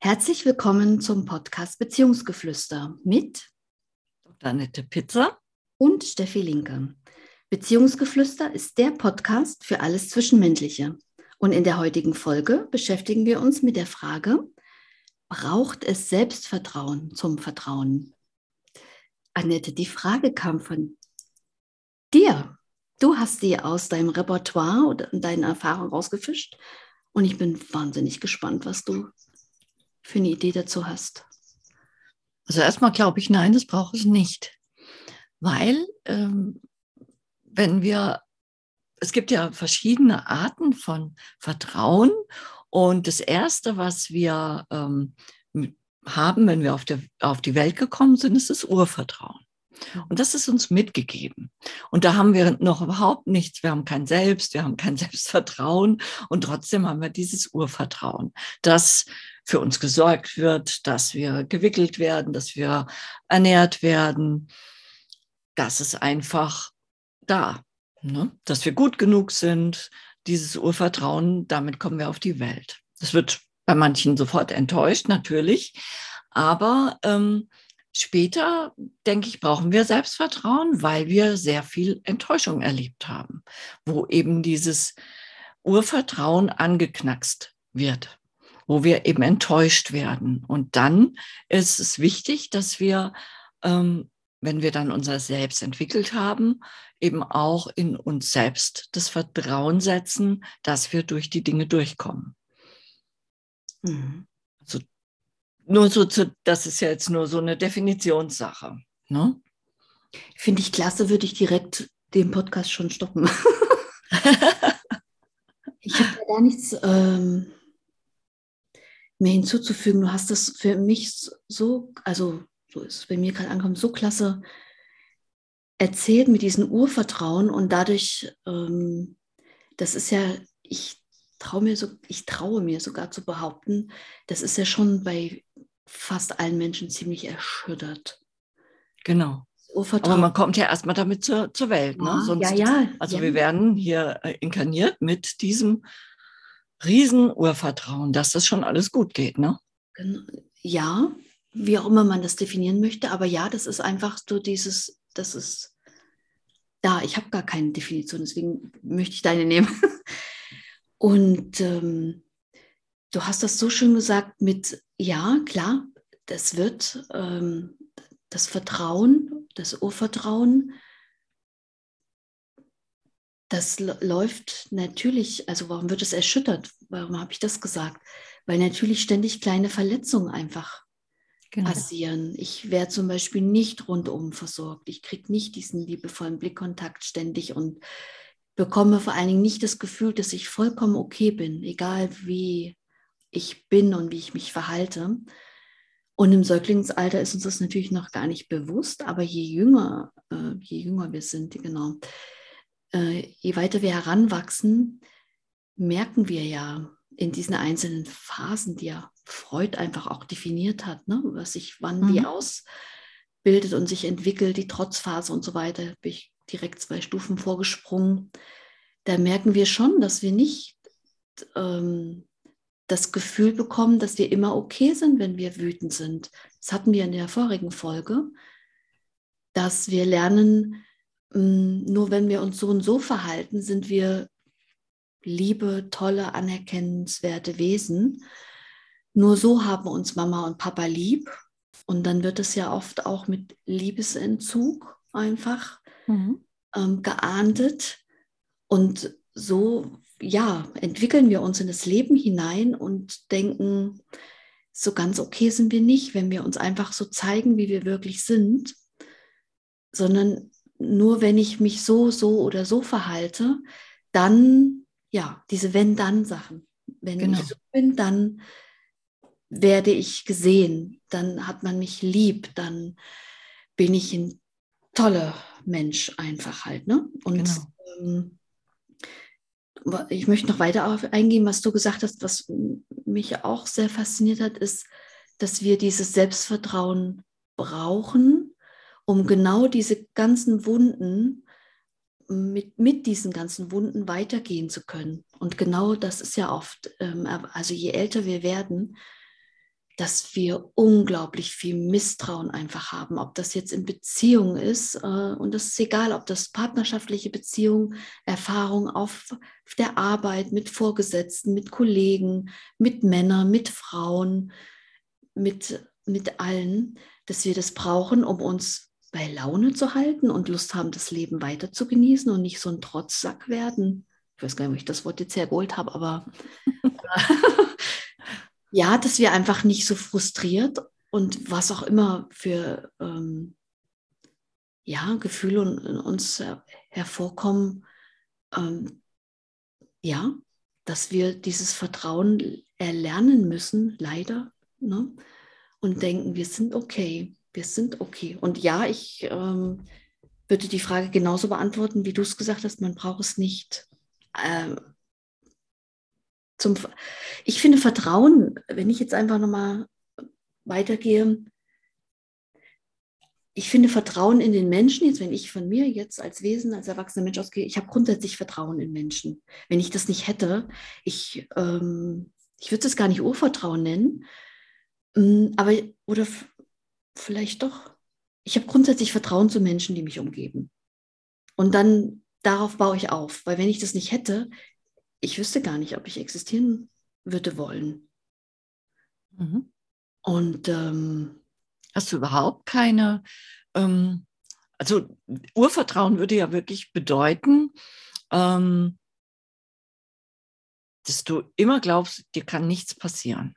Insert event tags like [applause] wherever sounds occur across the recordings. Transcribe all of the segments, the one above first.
Herzlich willkommen zum Podcast Beziehungsgeflüster mit Dr. Annette Pizza und Steffi Linke. Beziehungsgeflüster ist der Podcast für alles Zwischenmenschliche. Und in der heutigen Folge beschäftigen wir uns mit der Frage, braucht es Selbstvertrauen zum Vertrauen? Annette, die Frage kam von dir. Du hast sie aus deinem Repertoire und deinen Erfahrungen rausgefischt. Und ich bin wahnsinnig gespannt, was du für eine Idee dazu hast? Also erstmal glaube ich, nein, das braucht es nicht. Weil ähm, wenn wir, es gibt ja verschiedene Arten von Vertrauen und das Erste, was wir ähm, haben, wenn wir auf, der, auf die Welt gekommen sind, ist das Urvertrauen. Und das ist uns mitgegeben. Und da haben wir noch überhaupt nichts. Wir haben kein Selbst, wir haben kein [laughs] Selbstvertrauen und trotzdem haben wir dieses Urvertrauen, dass für uns gesorgt wird, dass wir gewickelt werden, dass wir ernährt werden. Das ist einfach da, ne? dass wir gut genug sind. Dieses Urvertrauen, damit kommen wir auf die Welt. Das wird bei manchen sofort enttäuscht, natürlich. Aber ähm, Später, denke ich, brauchen wir Selbstvertrauen, weil wir sehr viel Enttäuschung erlebt haben, wo eben dieses Urvertrauen angeknackst wird, wo wir eben enttäuscht werden. Und dann ist es wichtig, dass wir, ähm, wenn wir dann unser Selbst entwickelt haben, eben auch in uns selbst das Vertrauen setzen, dass wir durch die Dinge durchkommen. Mhm nur so zu, das ist ja jetzt nur so eine Definitionssache. Ne? Finde ich klasse, würde ich direkt den Podcast schon stoppen. [laughs] ich habe gar nichts ähm, mehr hinzuzufügen. Du hast das für mich so, also so ist es bei mir gerade angekommen, so klasse erzählt mit diesem Urvertrauen und dadurch, ähm, das ist ja, ich traue mir so, ich traue mir sogar zu behaupten, das ist ja schon bei fast allen Menschen ziemlich erschüttert. Genau. Aber man kommt ja erstmal damit zur, zur Welt. Ne? Sonst, ja, ja. Also ja. wir werden hier äh, inkarniert mit diesem riesen Urvertrauen, dass das schon alles gut geht. Ne? Ja, wie auch immer man das definieren möchte. Aber ja, das ist einfach so dieses, das ist da. Ich habe gar keine Definition, deswegen möchte ich deine nehmen. [laughs] Und ähm, du hast das so schön gesagt mit, ja, klar, das wird ähm, das Vertrauen, das Urvertrauen, das läuft natürlich, also warum wird es erschüttert? Warum habe ich das gesagt? Weil natürlich ständig kleine Verletzungen einfach genau. passieren. Ich werde zum Beispiel nicht rundum versorgt. Ich kriege nicht diesen liebevollen Blickkontakt ständig und bekomme vor allen Dingen nicht das Gefühl, dass ich vollkommen okay bin, egal wie ich bin und wie ich mich verhalte. Und im Säuglingsalter ist uns das natürlich noch gar nicht bewusst, aber je jünger, äh, je jünger wir sind, genau, äh, je weiter wir heranwachsen, merken wir ja in diesen einzelnen Phasen, die ja Freud einfach auch definiert hat, ne, was sich wann mhm. wie ausbildet und sich entwickelt, die Trotzphase und so weiter, bin ich direkt zwei Stufen vorgesprungen. Da merken wir schon, dass wir nicht ähm, das Gefühl bekommen, dass wir immer okay sind, wenn wir wütend sind. Das hatten wir in der vorigen Folge, dass wir lernen, mm, nur wenn wir uns so und so verhalten, sind wir liebe, tolle, anerkennenswerte Wesen. Nur so haben uns Mama und Papa lieb. Und dann wird es ja oft auch mit Liebesentzug einfach mhm. ähm, geahndet. Und so ja, entwickeln wir uns in das Leben hinein und denken, so ganz okay sind wir nicht, wenn wir uns einfach so zeigen, wie wir wirklich sind, sondern nur wenn ich mich so, so oder so verhalte, dann, ja, diese Wenn-Dann-Sachen. Wenn genau. ich so bin, dann werde ich gesehen, dann hat man mich lieb, dann bin ich ein toller Mensch einfach halt. Ne? Und genau. ähm, ich möchte noch weiter auf eingehen, was du gesagt hast, was mich auch sehr fasziniert hat, ist, dass wir dieses Selbstvertrauen brauchen, um genau diese ganzen Wunden, mit, mit diesen ganzen Wunden weitergehen zu können. Und genau das ist ja oft, ähm, also je älter wir werden, dass wir unglaublich viel Misstrauen einfach haben, ob das jetzt in Beziehungen ist. Äh, und das ist egal, ob das partnerschaftliche Beziehungen, Erfahrungen auf der Arbeit, mit Vorgesetzten, mit Kollegen, mit Männern, mit Frauen, mit, mit allen, dass wir das brauchen, um uns bei Laune zu halten und Lust haben, das Leben weiter zu genießen und nicht so ein Trotzsack werden. Ich weiß gar nicht, ob ich das Wort jetzt hergeholt habe, aber [laughs] [laughs] ja, dass wir einfach nicht so frustriert und was auch immer für ähm, ja, Gefühle in uns hervorkommen, ähm, ja, dass wir dieses Vertrauen erlernen müssen, leider, ne? und denken, wir sind okay, wir sind okay. Und ja, ich ähm, würde die Frage genauso beantworten, wie du es gesagt hast, man braucht es nicht. Ähm, zum, ich finde Vertrauen, wenn ich jetzt einfach nochmal weitergehe, ich finde Vertrauen in den Menschen, jetzt wenn ich von mir jetzt als Wesen, als erwachsener Mensch ausgehe, ich habe grundsätzlich Vertrauen in Menschen. Wenn ich das nicht hätte, ich, ähm, ich würde es gar nicht Urvertrauen nennen, ähm, aber oder vielleicht doch. Ich habe grundsätzlich Vertrauen zu Menschen, die mich umgeben. Und dann darauf baue ich auf, weil wenn ich das nicht hätte, ich wüsste gar nicht, ob ich existieren würde wollen. Mhm. Und ähm, hast du überhaupt keine, ähm, also Urvertrauen würde ja wirklich bedeuten, ähm, dass du immer glaubst, dir kann nichts passieren.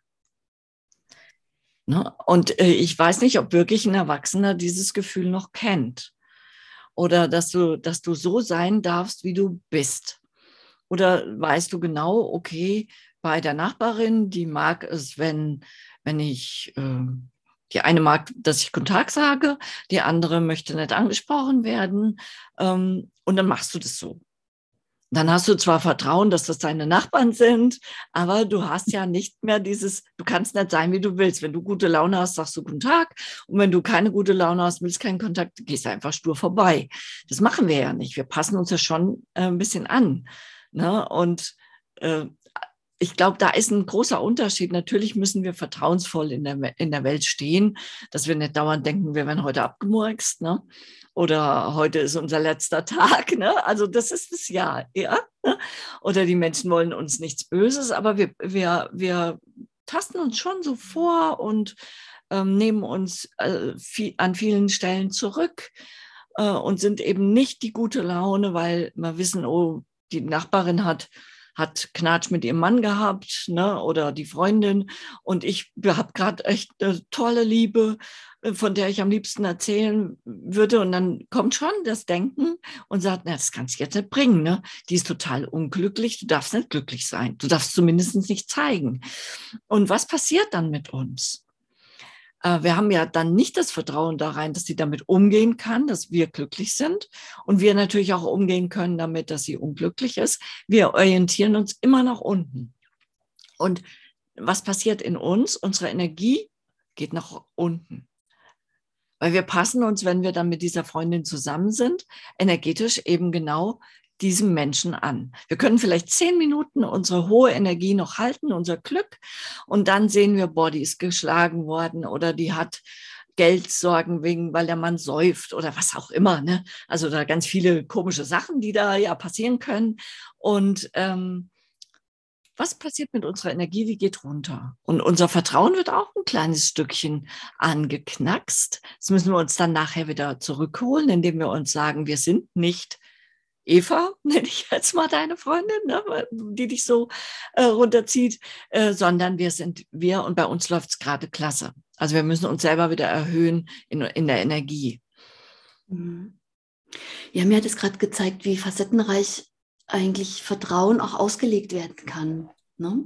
Ne? Und äh, ich weiß nicht, ob wirklich ein Erwachsener dieses Gefühl noch kennt. Oder dass du, dass du so sein darfst, wie du bist. Oder weißt du genau, okay, bei der Nachbarin, die mag es, wenn, wenn ich, äh, die eine mag, dass ich Kontakt sage, die andere möchte nicht angesprochen werden. Ähm, und dann machst du das so. Dann hast du zwar Vertrauen, dass das deine Nachbarn sind, aber du hast ja nicht mehr dieses, du kannst nicht sein, wie du willst. Wenn du gute Laune hast, sagst du guten Tag. Und wenn du keine gute Laune hast, willst keinen Kontakt, gehst einfach stur vorbei. Das machen wir ja nicht. Wir passen uns ja schon äh, ein bisschen an. Ne? Und äh, ich glaube, da ist ein großer Unterschied. Natürlich müssen wir vertrauensvoll in der, in der Welt stehen, dass wir nicht dauernd denken, wir werden heute abgemurkst, ne? Oder heute ist unser letzter [laughs] Tag, ne? Also das ist das Jahr, ja. Oder die Menschen wollen uns nichts Böses, aber wir, wir, wir tasten uns schon so vor und ähm, nehmen uns äh, viel, an vielen Stellen zurück äh, und sind eben nicht die gute Laune, weil wir wissen, oh, die Nachbarin hat hat Knatsch mit ihrem Mann gehabt, ne, oder die Freundin. Und ich habe gerade echt eine tolle Liebe, äh, von der ich am liebsten erzählen würde. Und dann kommt schon das Denken und sagt, na, das kannst du jetzt nicht bringen, ne? Die ist total unglücklich, du darfst nicht glücklich sein. Du darfst zumindest nicht zeigen. Und was passiert dann mit uns? Äh, wir haben ja dann nicht das Vertrauen da rein, dass sie damit umgehen kann, dass wir glücklich sind und wir natürlich auch umgehen können damit, dass sie unglücklich ist. Wir orientieren uns immer nach unten. Und was passiert in uns? Unsere Energie geht nach unten. Weil wir passen uns, wenn wir dann mit dieser Freundin zusammen sind, energetisch eben genau diesem Menschen an. Wir können vielleicht zehn Minuten unsere hohe Energie noch halten, unser Glück, und dann sehen wir, boah, die ist geschlagen worden oder die hat Geldsorgen wegen, weil der Mann säuft oder was auch immer. Ne? Also da ganz viele komische Sachen, die da ja passieren können. Und ähm, was passiert mit unserer Energie? Die geht runter. Und unser Vertrauen wird auch ein kleines Stückchen angeknackst. Das müssen wir uns dann nachher wieder zurückholen, indem wir uns sagen, wir sind nicht Eva, [laughs] nenne ich jetzt mal deine Freundin, ne, die dich so äh, runterzieht, äh, sondern wir sind wir und bei uns läuft es gerade klasse. Also wir müssen uns selber wieder erhöhen in, in der Energie. Mhm. Ja, mir hat es gerade gezeigt, wie facettenreich eigentlich Vertrauen auch ausgelegt werden kann. Ne?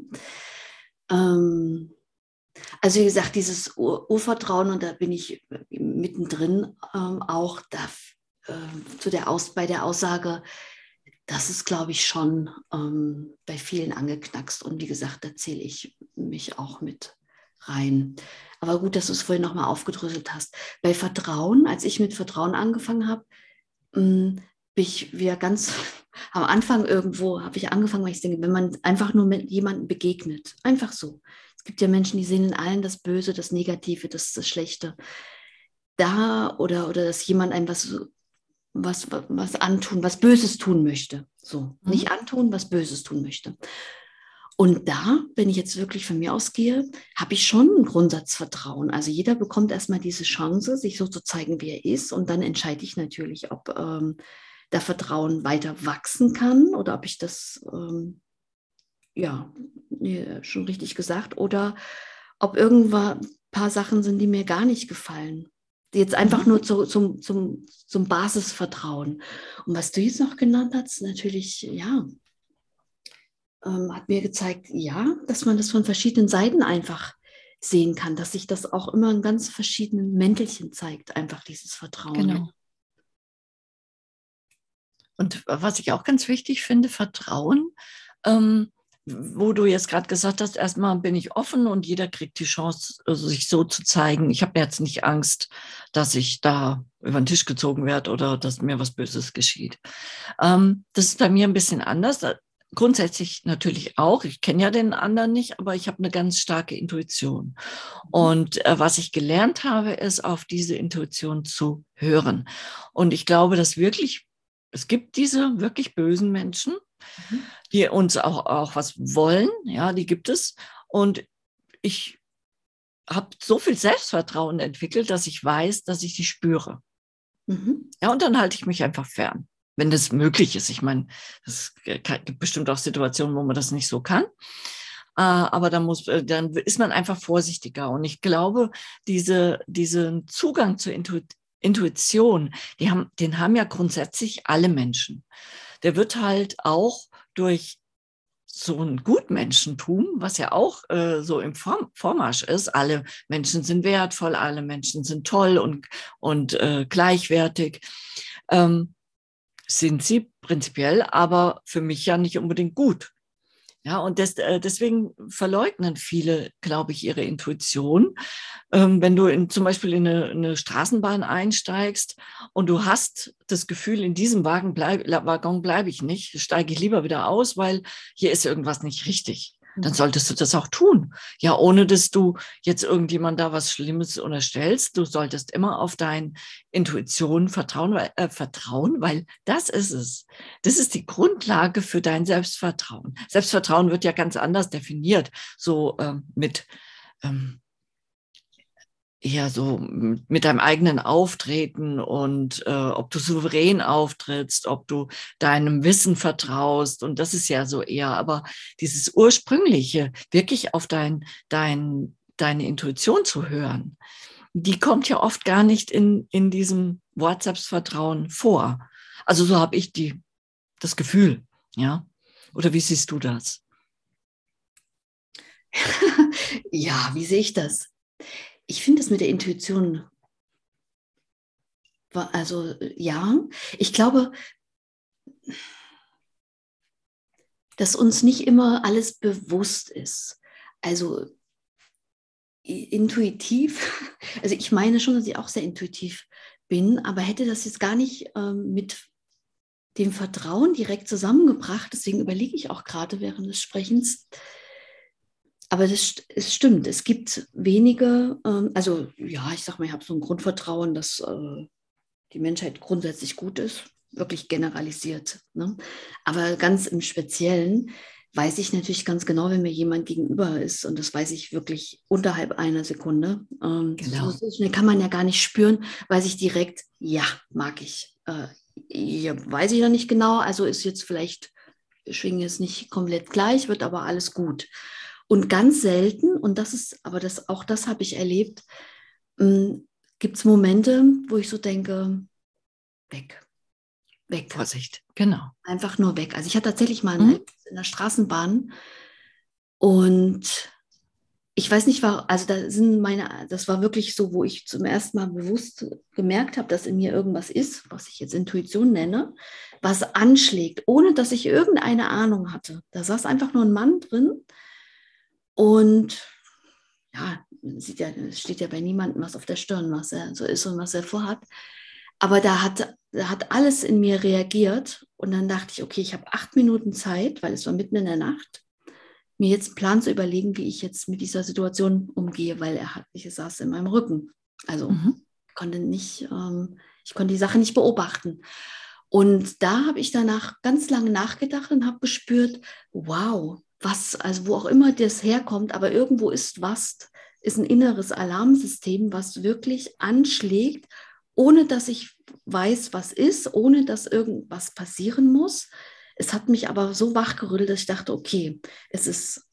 Ähm, also wie gesagt, dieses Ur Urvertrauen, und da bin ich mittendrin ähm, auch, da äh, zu der Aus, bei der Aussage, das ist, glaube ich, schon ähm, bei vielen angeknackst. Und wie gesagt, da zähle ich mich auch mit rein. Aber gut, dass du es vorhin nochmal aufgedröselt hast. Bei Vertrauen, als ich mit Vertrauen angefangen habe, hm, bin ich wieder ganz [laughs] am Anfang irgendwo, habe ich angefangen, weil ich denke, wenn man einfach nur mit jemandem begegnet, einfach so, gibt ja Menschen, die sehen in allen das Böse, das Negative, das, das Schlechte. Da oder, oder dass jemand einem was, was, was antun, was Böses tun möchte. So, mhm. nicht antun, was Böses tun möchte. Und da, wenn ich jetzt wirklich von mir ausgehe, habe ich schon ein Grundsatzvertrauen. Also jeder bekommt erstmal diese Chance, sich so zu zeigen, wie er ist. Und dann entscheide ich natürlich, ob ähm, der Vertrauen weiter wachsen kann oder ob ich das, ähm, ja, schon richtig gesagt, oder ob irgendwann ein paar Sachen sind, die mir gar nicht gefallen. Jetzt einfach mhm. nur zu, zum, zum, zum Basisvertrauen. Und was du jetzt noch genannt hast, natürlich, ja, ähm, hat mir gezeigt, ja, dass man das von verschiedenen Seiten einfach sehen kann, dass sich das auch immer in ganz verschiedenen Mäntelchen zeigt, einfach dieses Vertrauen. Genau. Und was ich auch ganz wichtig finde, Vertrauen, ähm, wo du jetzt gerade gesagt hast, erstmal bin ich offen und jeder kriegt die Chance, also sich so zu zeigen. Ich habe jetzt nicht Angst, dass ich da über den Tisch gezogen werde oder dass mir was Böses geschieht. Ähm, das ist bei mir ein bisschen anders grundsätzlich natürlich auch. Ich kenne ja den anderen nicht, aber ich habe eine ganz starke Intuition. Und äh, was ich gelernt habe, ist, auf diese Intuition zu hören. Und ich glaube, dass wirklich, es gibt diese wirklich bösen Menschen, mhm. die uns auch, auch was wollen. Ja, die gibt es. Und ich habe so viel Selbstvertrauen entwickelt, dass ich weiß, dass ich die spüre. Mhm. Ja, und dann halte ich mich einfach fern wenn das möglich ist. Ich meine, es gibt bestimmt auch Situationen, wo man das nicht so kann. Äh, aber dann muss, äh, dann ist man einfach vorsichtiger. Und ich glaube, diese, diesen Zugang zur Intuition, die haben, den haben ja grundsätzlich alle Menschen. Der wird halt auch durch so ein Gutmenschentum, was ja auch äh, so im Vorm Vormarsch ist. Alle Menschen sind wertvoll, alle Menschen sind toll und, und äh, gleichwertig. Ähm, sind sie prinzipiell, aber für mich ja nicht unbedingt gut. Ja, und des, äh, deswegen verleugnen viele, glaube ich, ihre Intuition. Ähm, wenn du in, zum Beispiel in eine, eine, Straßenbahn einsteigst und du hast das Gefühl, in diesem Wagen bleib, Waggon bleibe ich nicht, steige ich lieber wieder aus, weil hier ist irgendwas nicht richtig dann mhm. solltest du das auch tun. Ja, ohne dass du jetzt irgendjemand da was Schlimmes unterstellst. Du solltest immer auf deine Intuition vertrauen, weil, äh, vertrauen, weil das ist es. Das ist die Grundlage für dein Selbstvertrauen. Selbstvertrauen wird ja ganz anders definiert, so ähm, mit ähm, eher so mit deinem eigenen Auftreten und äh, ob du souverän auftrittst, ob du deinem Wissen vertraust. Und das ist ja so eher, aber dieses ursprüngliche, wirklich auf dein, dein, deine Intuition zu hören, die kommt ja oft gar nicht in, in diesem WhatsApps-Vertrauen vor. Also so habe ich die, das Gefühl, ja. Oder wie siehst du das? [laughs] ja, wie sehe ich das? Ich finde es mit der Intuition, also ja, ich glaube, dass uns nicht immer alles bewusst ist. Also intuitiv, [laughs] also ich meine schon, dass ich auch sehr intuitiv bin, aber hätte das jetzt gar nicht ähm, mit dem Vertrauen direkt zusammengebracht. Deswegen überlege ich auch gerade während des Sprechens, aber das, es stimmt, es gibt wenige, ähm, also ja, ich sage mal, ich habe so ein Grundvertrauen, dass äh, die Menschheit grundsätzlich gut ist, wirklich generalisiert. Ne? Aber ganz im Speziellen weiß ich natürlich ganz genau, wenn mir jemand gegenüber ist und das weiß ich wirklich unterhalb einer Sekunde. Ähm, genau. So schnell kann man ja gar nicht spüren, weiß ich direkt, ja, mag ich. Äh, ja, weiß ich noch nicht genau, also ist jetzt vielleicht, schwingen jetzt nicht komplett gleich, wird aber alles gut. Und ganz selten, und das ist, aber das, auch das habe ich erlebt, hm, gibt es Momente, wo ich so denke, weg. Weg. Vorsicht, genau. Einfach nur weg. Also ich hatte tatsächlich mal mhm. in der Straßenbahn und ich weiß nicht, war, also da sind meine, das war wirklich so, wo ich zum ersten Mal bewusst gemerkt habe, dass in mir irgendwas ist, was ich jetzt Intuition nenne, was anschlägt, ohne dass ich irgendeine Ahnung hatte. Da saß einfach nur ein Mann drin, und ja, sieht ja, es steht ja bei niemandem was auf der Stirn, was er so ist und was er vorhat. Aber da hat, da hat alles in mir reagiert. Und dann dachte ich, okay, ich habe acht Minuten Zeit, weil es war mitten in der Nacht. mir jetzt einen Plan zu überlegen, wie ich jetzt mit dieser Situation umgehe, weil er hat, ich saß in meinem Rücken. Also mhm. konnte nicht, ähm, ich konnte die Sache nicht beobachten. Und da habe ich danach ganz lange nachgedacht und habe gespürt, wow, was, also wo auch immer das herkommt, aber irgendwo ist was, ist ein inneres Alarmsystem, was wirklich anschlägt, ohne dass ich weiß, was ist, ohne dass irgendwas passieren muss. Es hat mich aber so wachgerüttelt, dass ich dachte, okay, es ist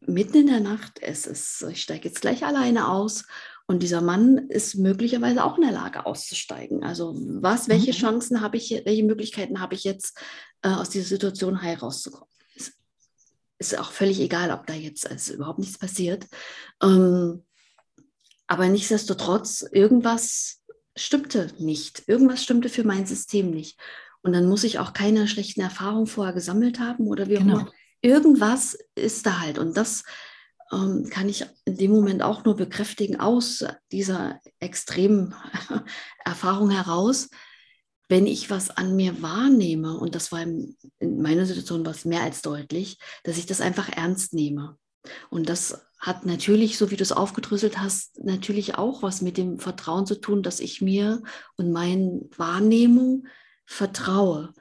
mitten in der Nacht, es ist, ich steige jetzt gleich alleine aus und dieser Mann ist möglicherweise auch in der Lage auszusteigen. Also was, welche mhm. Chancen habe ich, welche Möglichkeiten habe ich jetzt äh, aus dieser Situation heil rauszukommen? Ist, auch völlig egal, ob da jetzt also überhaupt nichts passiert. Ähm, aber nichtsdestotrotz, irgendwas stimmte nicht. Irgendwas stimmte für mein System nicht. Und dann muss ich auch keine schlechten Erfahrungen vorher gesammelt haben oder wie auch genau. immer. Irgendwas ist da halt. Und das ähm, kann ich in dem Moment auch nur bekräftigen aus dieser extremen [laughs] Erfahrung heraus, wenn ich was an mir wahrnehme, und das war in, meiner Situation was mehr als deutlich, dass ich das einfach ernst nehme. Und das hat natürlich, so wie du es aufgedröselt hast, natürlich auch was mit dem Vertrauen zu tun, dass ich mir und meinen Wahrnehmung vertraue.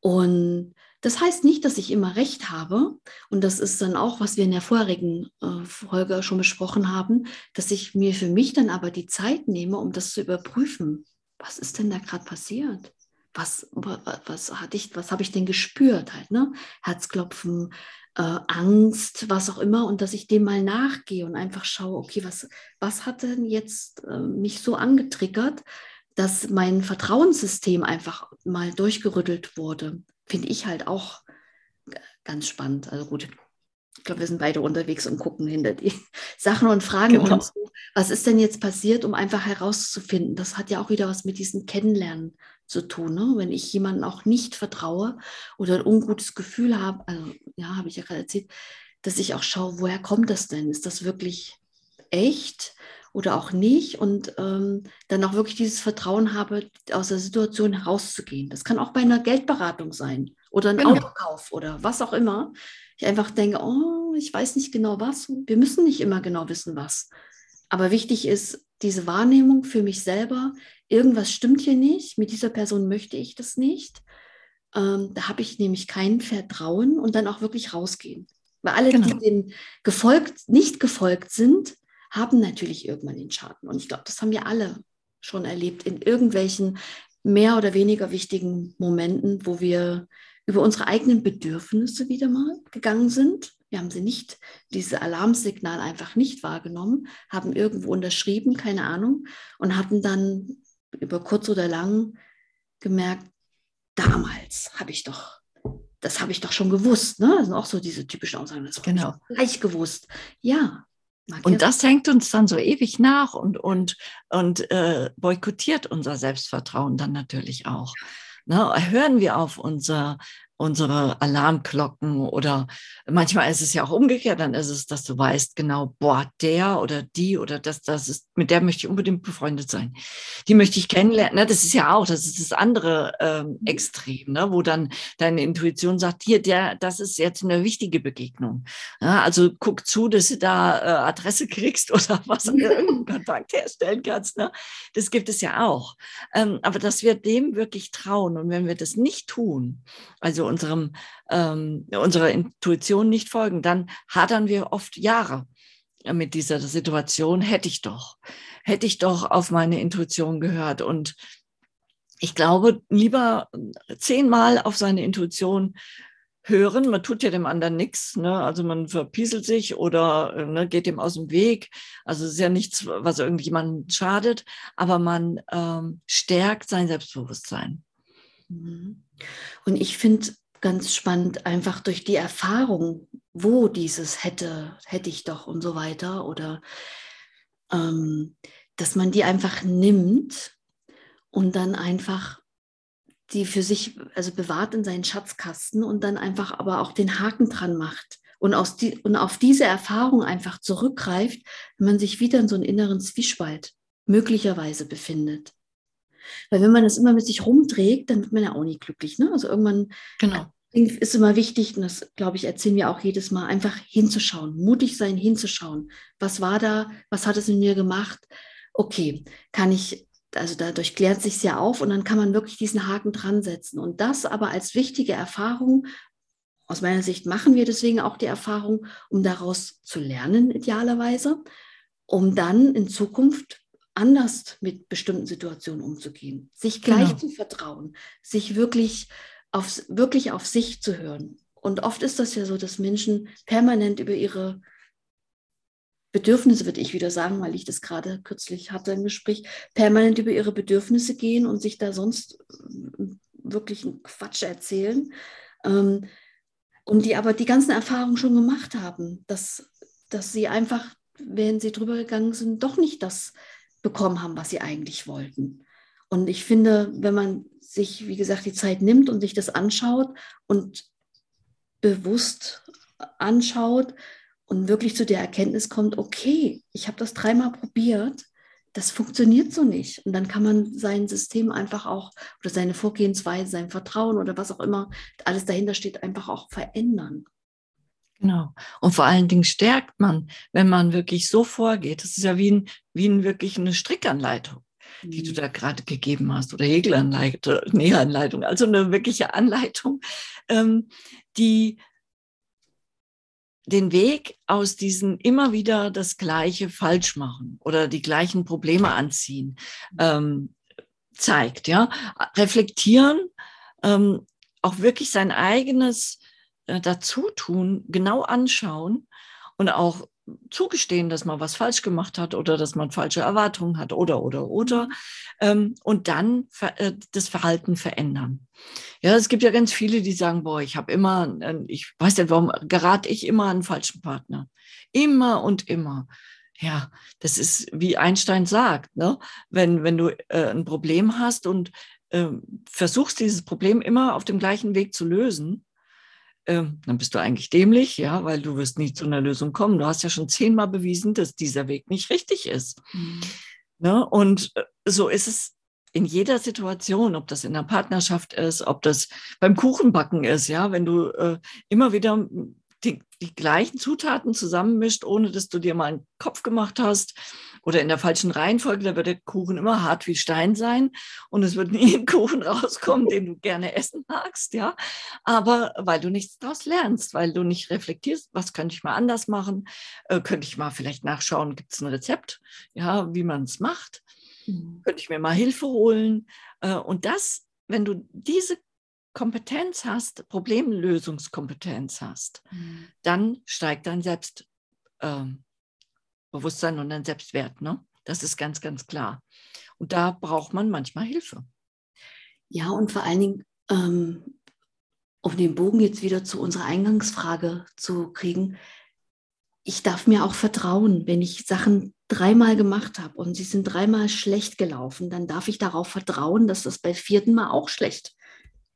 Und das heißt nicht, dass ich immer recht habe. Und das ist dann auch, was wir in der vorherigen äh, Folge schon besprochen haben, dass ich mir für mich dann aber die Zeit nehme, um das zu überprüfen. Was ist denn da gerade passiert? Was, was, hatte ich, was habe ich denn gespürt halt, ne? Herzklopfen, äh, Angst, was auch immer, und dass ich dem mal nachgehe und einfach schaue, okay, was, was hat denn jetzt äh, mich so angetriggert, dass mein Vertrauenssystem einfach mal durchgerüttelt wurde finde ich halt auch ganz spannend. Also gut, ich glaube, wir sind beide unterwegs und gucken hinter die [laughs] Sachen und fragen genau. uns, was ist denn jetzt passiert, um einfach herauszufinden. Das hat ja auch wieder was mit diesem Kennenlernen zu tun. Ne? Wenn ich jemandem auch nicht vertraue oder ein ungutes Gefühl habe, also ja, habe ich ja gerade erzählt, dass ich auch schaue, woher kommt das denn? Ist das wirklich echt? oder auch nicht und ähm, dann auch wirklich dieses Vertrauen habe, aus der Situation herauszugehen. Das kann auch bei einer Geldberatung sein oder ein genau. Autokauf oder was auch immer. Ich einfach denke, oh, ich weiß nicht genau was. Wir müssen nicht immer genau wissen, was. Aber wichtig ist diese Wahrnehmung für mich selber. Irgendwas stimmt hier nicht. Mit dieser Person möchte ich das nicht. Ähm, da habe ich nämlich kein Vertrauen und dann auch wirklich rausgehen. Weil alle, genau. die dem gefolgt, nicht gefolgt sind, haben natürlich irgendwann den Schaden. Und ich glaube, das haben wir alle schon erlebt in irgendwelchen mehr oder weniger wichtigen Momenten, wo wir über unsere eigenen Bedürfnisse wieder mal gegangen sind. Wir haben sie nicht, dieses Alarmsignal einfach nicht wahrgenommen, haben irgendwo unterschrieben, keine Ahnung, und hatten dann über kurz oder lang gemerkt, damals habe ich doch, das habe ich doch schon gewusst. Ne? Das sind auch so diese typischen Aussagen, das habe genau. ich gleich gewusst. Ja, und das hängt uns dann so ewig nach und, und, und äh, boykottiert unser Selbstvertrauen dann natürlich auch. Ne? Hören wir auf unser unsere Alarmglocken oder manchmal ist es ja auch umgekehrt, dann ist es, dass du weißt genau, boah, der oder die oder das, das ist, mit der möchte ich unbedingt befreundet sein. Die möchte ich kennenlernen. Ne? Das ist ja auch, das ist das andere ähm, mhm. Extrem, ne? wo dann deine Intuition sagt, hier, der, das ist jetzt eine wichtige Begegnung. Ja, also guck zu, dass du da äh, Adresse kriegst [laughs] oder was irgendeinen [laughs] Kontakt herstellen kannst. Ne? Das gibt es ja auch. Ähm, aber dass wir dem wirklich trauen und wenn wir das nicht tun, also unserem, ähm, unserer Intuition nicht folgen, dann hadern wir oft Jahre mit dieser Situation. Hätte ich doch, hätte ich doch auf meine Intuition gehört. Und ich glaube, lieber zehnmal auf seine Intuition hören. Man tut ja dem anderen nichts, ne? also man verpieselt sich oder ne, geht dem aus dem Weg. Also es ist ja nichts, was irgendjemandem schadet, aber man ähm, stärkt sein Selbstbewusstsein. Mhm. Und ich finde ganz spannend, einfach durch die Erfahrung, wo dieses hätte, hätte ich doch und so weiter, oder ähm, dass man die einfach nimmt und dann einfach die für sich, also bewahrt in seinen Schatzkasten und dann einfach aber auch den Haken dran macht und, aus die, und auf diese Erfahrung einfach zurückgreift, wenn man sich wieder in so einem inneren Zwiespalt möglicherweise befindet. Weil wenn man das immer mit sich rumträgt, dann wird man ja auch nicht glücklich. Ne? Also irgendwann genau. ist immer wichtig, und das, glaube ich, erzählen wir auch jedes Mal, einfach hinzuschauen, mutig sein, hinzuschauen. Was war da? Was hat es in mir gemacht? Okay, kann ich, also dadurch klärt sich ja auf und dann kann man wirklich diesen Haken dran setzen. Und das aber als wichtige Erfahrung, aus meiner Sicht machen wir deswegen auch die Erfahrung, um daraus zu lernen, idealerweise, um dann in Zukunft anders mit bestimmten Situationen umzugehen, sich gleich genau. zu vertrauen, sich wirklich auf, wirklich auf sich zu hören. Und oft ist das ja so, dass Menschen permanent über ihre Bedürfnisse, würde ich wieder sagen, weil ich das gerade kürzlich hatte im Gespräch, permanent über ihre Bedürfnisse gehen und sich da sonst äh, wirklich einen Quatsch erzählen. Ähm, und die aber die ganzen Erfahrungen schon gemacht haben, dass, dass sie einfach, während sie drüber gegangen sind, doch nicht das bekommen haben, was sie eigentlich wollten. Und ich finde, wenn man sich, wie gesagt, die Zeit nimmt und sich das anschaut und bewusst anschaut und wirklich zu der Erkenntnis kommt, okay, ich habe das dreimal probiert, das funktioniert so nicht. Und dann kann man sein System einfach auch oder seine Vorgehensweise, sein Vertrauen oder was auch immer alles dahinter steht, einfach auch verändern. Genau. Und vor allen Dingen stärkt man, wenn man wirklich so vorgeht. Das ist ja wie, ein, wie ein, wirklich eine Strickanleitung die du mhm. da gerade gegeben hast, oder Häkelanleitung, Nähanleitung, also eine wirkliche Anleitung, ähm, die den Weg aus diesen immer wieder das Gleiche falsch machen oder die gleichen Probleme anziehen ähm, zeigt. Ja, reflektieren, ähm, auch wirklich sein eigenes äh, Dazutun genau anschauen und auch zugestehen, dass man was falsch gemacht hat oder dass man falsche Erwartungen hat oder, oder, oder. Ähm, und dann äh, das Verhalten verändern. Ja, es gibt ja ganz viele, die sagen, boah, ich habe immer, äh, ich weiß nicht, warum gerate ich immer einen falschen Partner. Immer und immer. Ja, das ist, wie Einstein sagt, ne? wenn, wenn du äh, ein Problem hast und äh, versuchst, dieses Problem immer auf dem gleichen Weg zu lösen, ähm, dann bist du eigentlich dämlich, ja, weil du wirst nie zu einer Lösung kommen. Du hast ja schon zehnmal bewiesen, dass dieser Weg nicht richtig ist. Mhm. Ne? Und äh, so ist es in jeder Situation, ob das in der Partnerschaft ist, ob das beim Kuchenbacken ist, ja, wenn du äh, immer wieder die, die gleichen Zutaten zusammenmischt, ohne dass du dir mal einen Kopf gemacht hast oder in der falschen Reihenfolge, da wird der Kuchen immer hart wie Stein sein und es wird nie ein Kuchen rauskommen, den du gerne essen magst, ja. Aber weil du nichts daraus lernst, weil du nicht reflektierst, was könnte ich mal anders machen, äh, könnte ich mal vielleicht nachschauen, gibt es ein Rezept, ja, wie man es macht, mhm. könnte ich mir mal Hilfe holen äh, und das, wenn du diese Kompetenz hast, Problemlösungskompetenz hast, mhm. dann steigt dein Selbstbewusstsein ähm, und dein Selbstwert. Ne? Das ist ganz, ganz klar. Und da braucht man manchmal Hilfe. Ja, und vor allen Dingen, ähm, um den Bogen jetzt wieder zu unserer Eingangsfrage zu kriegen, ich darf mir auch vertrauen, wenn ich Sachen dreimal gemacht habe und sie sind dreimal schlecht gelaufen, dann darf ich darauf vertrauen, dass das bei vierten Mal auch schlecht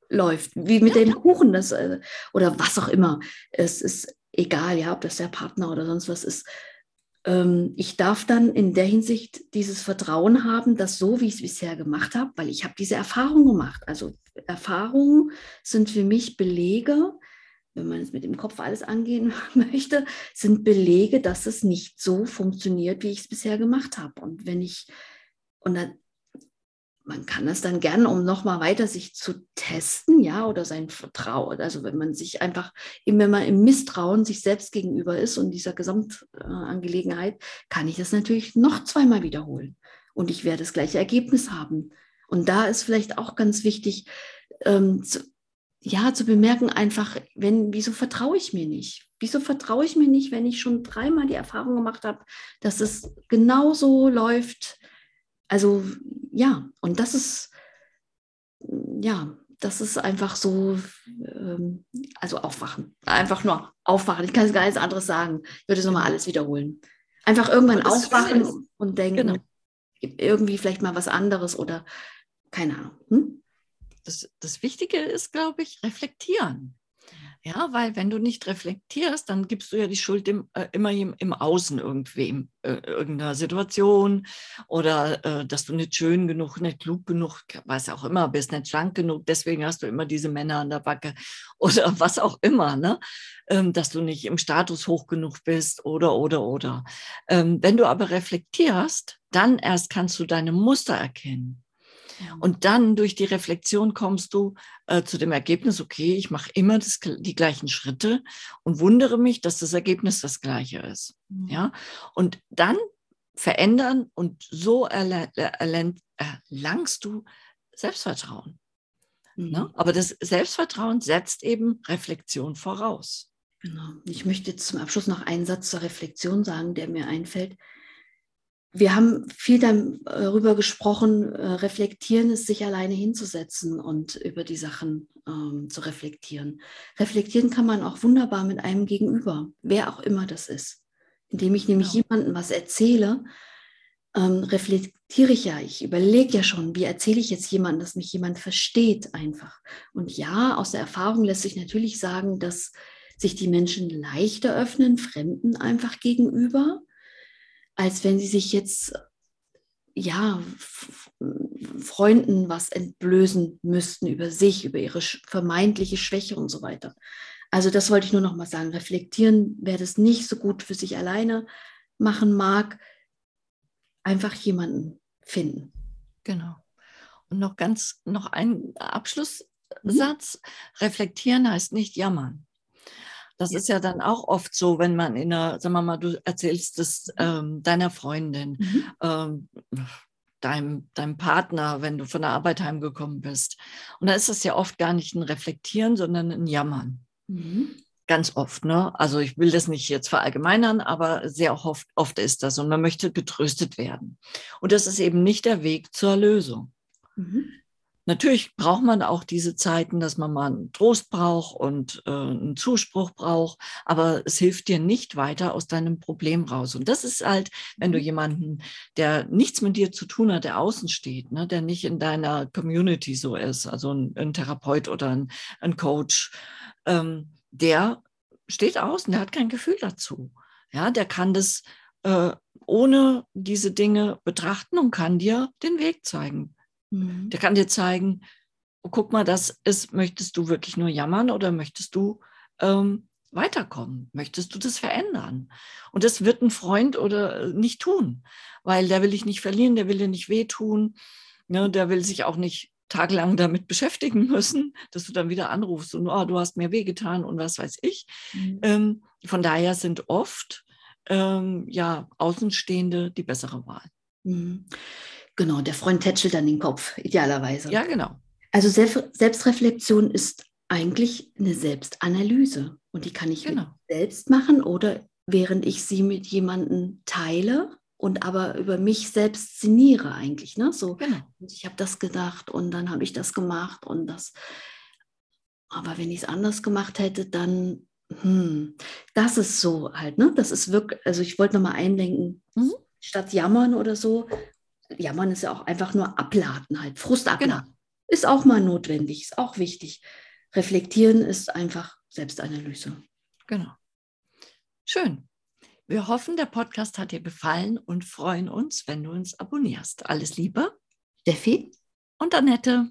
läuft, wie mit ja, dem Kuchen das, äh, oder was auch immer. Es ist egal, ja, ob das der Partner oder sonst was ist. Ähm, ich darf dann in der Hinsicht dieses Vertrauen haben, dass so, wie ich es bisher gemacht habe, weil ich habe diese Erfahrung gemacht. Also Erfahrungen sind für mich Belege, wenn man es mit dem Kopf alles angehen [laughs] möchte, sind Belege, dass es nicht so funktioniert, wie ich es bisher gemacht habe. Und wenn ich, und dann man kann das dann gerne, um nochmal weiter sich zu testen, ja, oder sein Vertrauen. Also wenn man sich einfach, wenn man im Misstrauen sich selbst gegenüber ist und dieser Gesamtangelegenheit, kann ich das natürlich noch zweimal wiederholen. Und ich werde das gleiche Ergebnis haben. Und da ist vielleicht auch ganz wichtig, ähm, zu, ja, zu bemerken einfach, wenn, wieso vertraue ich mir nicht? Wieso vertraue ich mir nicht, wenn ich schon dreimal die Erfahrung gemacht habe, dass es genauso läuft, also ja, und das ist, ja, das ist einfach so, ähm, also aufwachen. Einfach nur aufwachen. Ich kann es gar nichts anderes sagen. Ich würde es nochmal alles wiederholen. Einfach irgendwann aufwachen und denken, genau. irgendwie vielleicht mal was anderes oder keine Ahnung. Hm? Das, das Wichtige ist, glaube ich, reflektieren. Ja, weil wenn du nicht reflektierst, dann gibst du ja die Schuld im, äh, immer im, im, Außen irgendwem, äh, irgendeiner Situation oder äh, dass du nicht schön genug, nicht klug genug, was auch immer, bist nicht schlank genug, deswegen hast du immer diese Männer an der Backe [laughs] oder was auch immer, ne? Ähm, dass du nicht im Status hoch genug bist oder, oder, oder. Ähm, wenn du aber reflektierst, dann erst kannst du deine Muster erkennen. Und dann durch die Reflexion kommst du äh, zu dem Ergebnis, okay, ich mache immer das, die gleichen Schritte und wundere mich, dass das Ergebnis das gleiche ist. Mhm. Ja? Und dann verändern und so erl erlangst du Selbstvertrauen. Ne? Mhm. Ne? Aber das Selbstvertrauen setzt eben Reflexion voraus. Genau. Ich möchte jetzt zum Abschluss noch einen Satz zur Reflexion sagen, der mir einfällt wir haben viel darüber gesprochen, äh, reflektieren ist, sich alleine hinzusetzen und über die Sachen ähm, zu reflektieren. Reflektieren kann man auch wunderbar mit einem Gegenüber, wer auch immer das ist. Indem ich nämlich genau. jemandem was erzähle, ähm, reflektiere ich ja, ich überlege ja schon, wie erzähle ich jetzt jemandem, dass mich jemand versteht einfach. Und ja, aus der Erfahrung lässt sich natürlich sagen, dass sich die Menschen leichter öffnen, Fremden einfach gegenüber als wenn sie sich jetzt ja Freunden was entblößen müssten über sich, über ihre vermeintliche Schwäche und so weiter. Also das wollte ich nur noch mal sagen. Reflektieren, wer das nicht so gut für sich alleine machen mag, einfach jemanden finden. Genau. Und noch ganz noch ein Abschlusssatz. Mhm. Reflektieren heißt nicht jammern. Das ja. ist ja dann auch oft so, wenn man in einer, sagen wir mal, du erzählst es ähm, deiner Freundin, mhm. ähm, deinem, deinem Partner, wenn du von der Arbeit heimgekommen bist. Und da ist es ja oft gar nicht ein Reflektieren, sondern ein Jammern. Mhm. Ganz oft, ne? Also ich will das nicht jetzt verallgemeinern, aber sehr oft, oft ist das und man möchte getröstet werden. Und das ist eben nicht der Weg zur Lösung. Mhm. Natürlich braucht man auch diese Zeiten, dass man mal einen Trost braucht und äh, einen Zuspruch braucht, aber es hilft dir nicht weiter aus deinem Problem raus. Und das ist halt, wenn du mhm. jemanden, der nichts mit dir zu tun hat, der außen steht, ne, der nicht in deiner Community so ist, also ein, ein Therapeut oder ein, ein Coach, ähm, der steht außen, der hat kein Gefühl dazu. Ja, der kann das äh, ohne diese Dinge betrachten und kann dir den Weg zeigen Mhm. Der kann dir zeigen, oh, guck mal, das ist, möchtest du wirklich nur jammern oder möchtest du ähm, weiterkommen? Möchtest du das verändern? Und das wird ein Freund oder äh, nicht tun, weil der will dich nicht verlieren, der will dir nicht wehtun, ne, der will sich auch nicht tagelang damit beschäftigen [laughs] müssen, dass du dann wieder anrufst und oh, du hast mir wehgetan und was weiß ich. Mhm. Ähm, von daher sind oft ähm, ja Außenstehende die bessere Wahl. Mhm. Genau, der Freund tätschelt dann den Kopf, idealerweise. Ja, genau. Also Selbstreflexion ist eigentlich eine Selbstanalyse und die kann ich genau. selbst machen oder während ich sie mit jemandem teile und aber über mich selbst szeniere eigentlich. Ne? So, genau. ich habe das gedacht und dann habe ich das gemacht und das. Aber wenn ich es anders gemacht hätte, dann, hm, das ist so halt, ne? Das ist wirklich, also ich wollte nochmal eindenken, mhm. statt jammern oder so, jammern ist ja auch einfach nur abladen, halt Frust abladen. Genau. Ist auch mal notwendig, ist auch wichtig. Reflektieren ist einfach Selbstanalyse. Genau. Schön. Wir hoffen, der Podcast hat dir gefallen und freuen uns, wenn du uns abonnierst. Alles Liebe. Steffi und Annette.